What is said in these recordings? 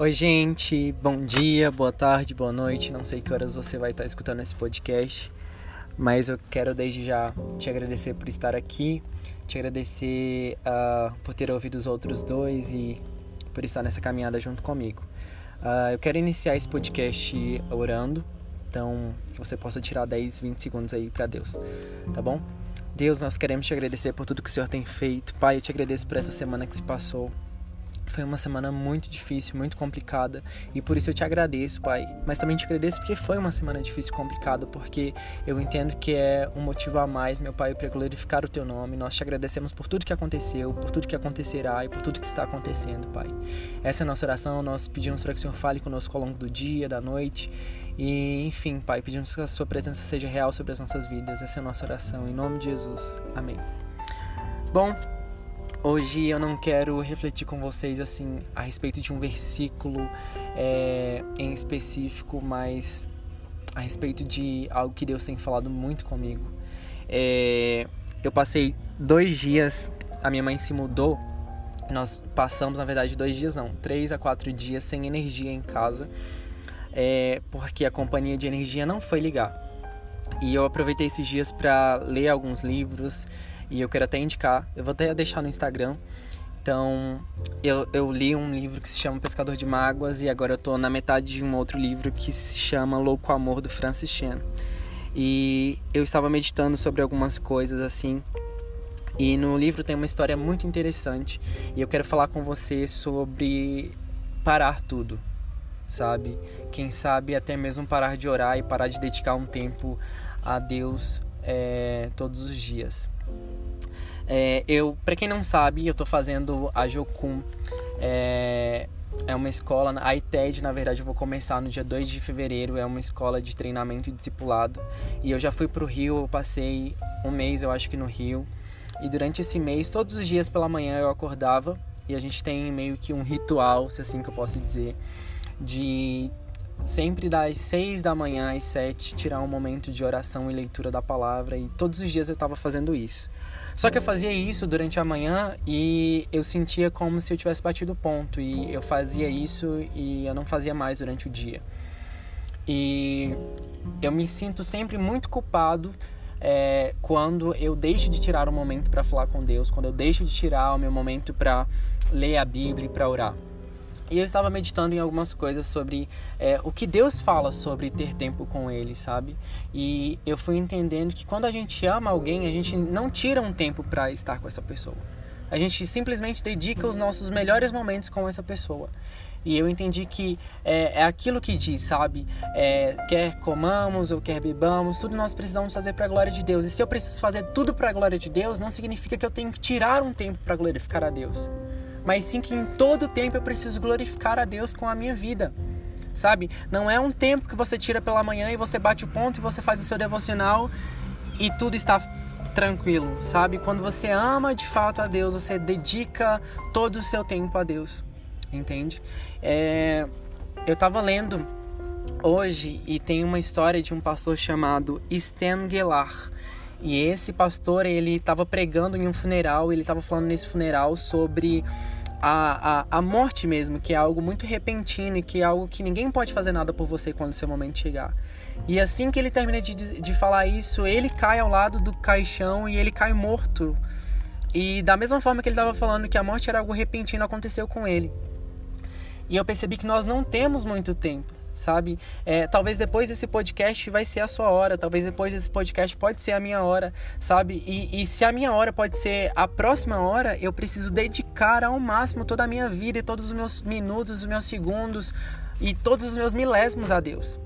Oi, gente, bom dia, boa tarde, boa noite. Não sei que horas você vai estar escutando esse podcast, mas eu quero desde já te agradecer por estar aqui, te agradecer uh, por ter ouvido os outros dois e por estar nessa caminhada junto comigo. Uh, eu quero iniciar esse podcast orando, então que você possa tirar 10, 20 segundos aí para Deus, tá bom? Deus, nós queremos te agradecer por tudo que o Senhor tem feito. Pai, eu te agradeço por essa semana que se passou. Foi uma semana muito difícil, muito complicada, e por isso eu te agradeço, Pai. Mas também te agradeço porque foi uma semana difícil e complicada, porque eu entendo que é um motivo a mais, meu Pai, para glorificar o teu nome. Nós te agradecemos por tudo que aconteceu, por tudo que acontecerá e por tudo que está acontecendo, Pai. Essa é a nossa oração, nós pedimos para que o Senhor fale conosco ao longo do dia, da noite, e enfim, Pai, pedimos que a sua presença seja real sobre as nossas vidas. Essa é a nossa oração, em nome de Jesus. Amém. Bom, Hoje eu não quero refletir com vocês assim a respeito de um versículo é, em específico, mas a respeito de algo que Deus tem falado muito comigo. É, eu passei dois dias, a minha mãe se mudou. Nós passamos, na verdade, dois dias não, três a quatro dias sem energia em casa, é, porque a companhia de energia não foi ligar. E eu aproveitei esses dias para ler alguns livros e eu quero até indicar, eu vou até deixar no Instagram. Então, eu, eu li um livro que se chama Pescador de Mágoas e agora eu tô na metade de um outro livro que se chama Louco Amor do Francis Chan. E eu estava meditando sobre algumas coisas assim. E no livro tem uma história muito interessante e eu quero falar com você sobre parar tudo, sabe? Quem sabe até mesmo parar de orar e parar de dedicar um tempo a Deus é, todos os dias. É, eu, para quem não sabe, eu tô fazendo a Jocum. É, é uma escola, a ITED, na verdade, eu vou começar no dia 2 de fevereiro. É uma escola de treinamento e discipulado. E eu já fui pro Rio, eu passei um mês, eu acho que no Rio. E durante esse mês, todos os dias pela manhã eu acordava. E a gente tem meio que um ritual, se assim que eu posso dizer, de sempre das 6 da manhã às 7 tirar um momento de oração e leitura da palavra. E todos os dias eu estava fazendo isso. Só que eu fazia isso durante a manhã e eu sentia como se eu tivesse batido ponto. E eu fazia isso e eu não fazia mais durante o dia. E eu me sinto sempre muito culpado é, quando eu deixo de tirar um momento para falar com Deus, quando eu deixo de tirar o meu momento para ler a Bíblia e para orar. E eu estava meditando em algumas coisas sobre é, o que Deus fala sobre ter tempo com Ele, sabe? E eu fui entendendo que quando a gente ama alguém, a gente não tira um tempo para estar com essa pessoa. A gente simplesmente dedica os nossos melhores momentos com essa pessoa. E eu entendi que é, é aquilo que diz, sabe? É, quer comamos ou quer bebamos, tudo nós precisamos fazer para a glória de Deus. E se eu preciso fazer tudo para a glória de Deus, não significa que eu tenho que tirar um tempo para glorificar a Deus mas sim que em todo tempo eu preciso glorificar a Deus com a minha vida. Sabe? Não é um tempo que você tira pela manhã e você bate o ponto e você faz o seu devocional e tudo está tranquilo, sabe? Quando você ama de fato a Deus, você dedica todo o seu tempo a Deus, entende? É... Eu estava lendo hoje e tem uma história de um pastor chamado Stan Gellar. E esse pastor, ele estava pregando em um funeral, ele estava falando nesse funeral sobre a, a, a morte mesmo, que é algo muito repentino e que é algo que ninguém pode fazer nada por você quando o seu momento chegar. E assim que ele termina de, de falar isso, ele cai ao lado do caixão e ele cai morto. E da mesma forma que ele estava falando que a morte era algo repentino, aconteceu com ele. E eu percebi que nós não temos muito tempo sabe? É, talvez depois desse podcast vai ser a sua hora, talvez depois desse podcast pode ser a minha hora, sabe? E, e se a minha hora pode ser a próxima hora, eu preciso dedicar ao máximo toda a minha vida e todos os meus minutos, os meus segundos e todos os meus milésimos a Deus.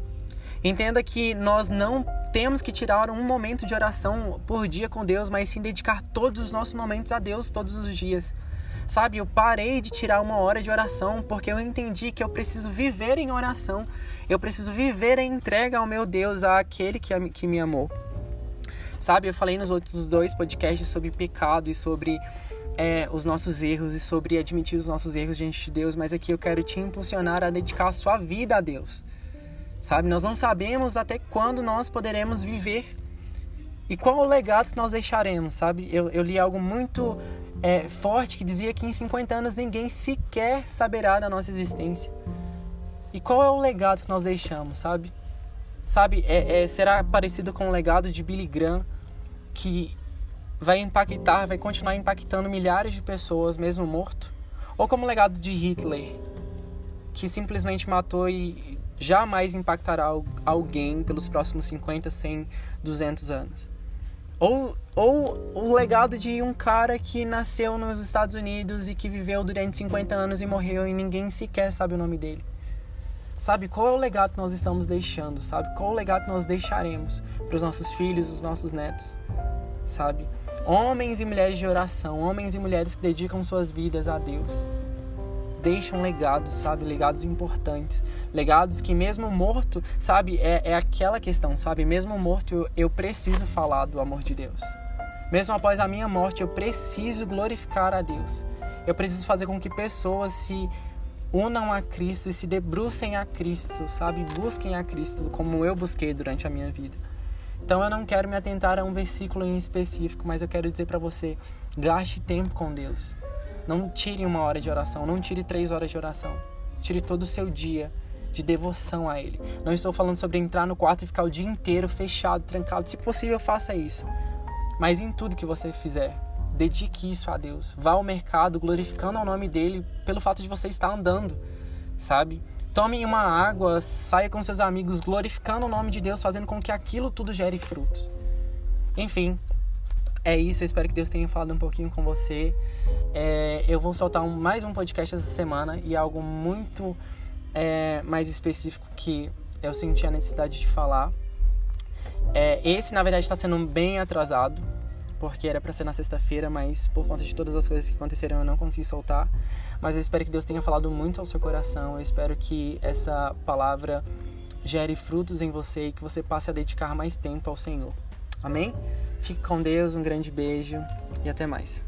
Entenda que nós não temos que tirar um momento de oração por dia com Deus, mas sim dedicar todos os nossos momentos a Deus todos os dias. Sabe, eu parei de tirar uma hora de oração porque eu entendi que eu preciso viver em oração. Eu preciso viver em entrega ao meu Deus, àquele que, que me amou. Sabe, eu falei nos outros dois podcasts sobre pecado e sobre é, os nossos erros e sobre admitir os nossos erros diante de Deus, mas aqui eu quero te impulsionar a dedicar a sua vida a Deus. Sabe, nós não sabemos até quando nós poderemos viver e qual o legado que nós deixaremos, sabe? Eu, eu li algo muito é, forte que dizia que em 50 anos ninguém sequer saberá da nossa existência. E qual é o legado que nós deixamos, sabe? Sabe, é, é, será parecido com o legado de Billy Graham, que vai impactar, vai continuar impactando milhares de pessoas, mesmo morto? Ou como o legado de Hitler, que simplesmente matou e jamais impactará alguém pelos próximos 50, 100, 200 anos? Ou, ou o legado de um cara que nasceu nos Estados Unidos e que viveu durante 50 anos e morreu e ninguém sequer sabe o nome dele? Sabe qual é o legado que nós estamos deixando? Sabe qual é o legado que nós deixaremos para os nossos filhos, os nossos netos? Sabe? Homens e mulheres de oração, homens e mulheres que dedicam suas vidas a Deus. Deixam legados, sabe? Legados importantes. Legados que, mesmo morto, sabe? É, é aquela questão, sabe? Mesmo morto, eu, eu preciso falar do amor de Deus. Mesmo após a minha morte, eu preciso glorificar a Deus. Eu preciso fazer com que pessoas se unam a Cristo e se debrucem a Cristo, sabe? Busquem a Cristo como eu busquei durante a minha vida. Então eu não quero me atentar a um versículo em específico, mas eu quero dizer para você: gaste tempo com Deus. Não tire uma hora de oração, não tire três horas de oração. Tire todo o seu dia de devoção a Ele. Não estou falando sobre entrar no quarto e ficar o dia inteiro fechado, trancado. Se possível, faça isso. Mas em tudo que você fizer, dedique isso a Deus. Vá ao mercado glorificando o nome dele pelo fato de você estar andando, sabe? Tome uma água, saia com seus amigos glorificando o nome de Deus, fazendo com que aquilo tudo gere frutos. Enfim, é isso. Eu espero que Deus tenha falado um pouquinho com você. É, eu vou soltar um, mais um podcast essa semana e algo muito é, mais específico que eu senti a necessidade de falar. É, esse, na verdade, está sendo bem atrasado porque era para ser na sexta-feira, mas por conta de todas as coisas que aconteceram eu não consegui soltar. Mas eu espero que Deus tenha falado muito ao seu coração. Eu espero que essa palavra gere frutos em você e que você passe a dedicar mais tempo ao Senhor. Amém? Fique com Deus, um grande beijo e até mais.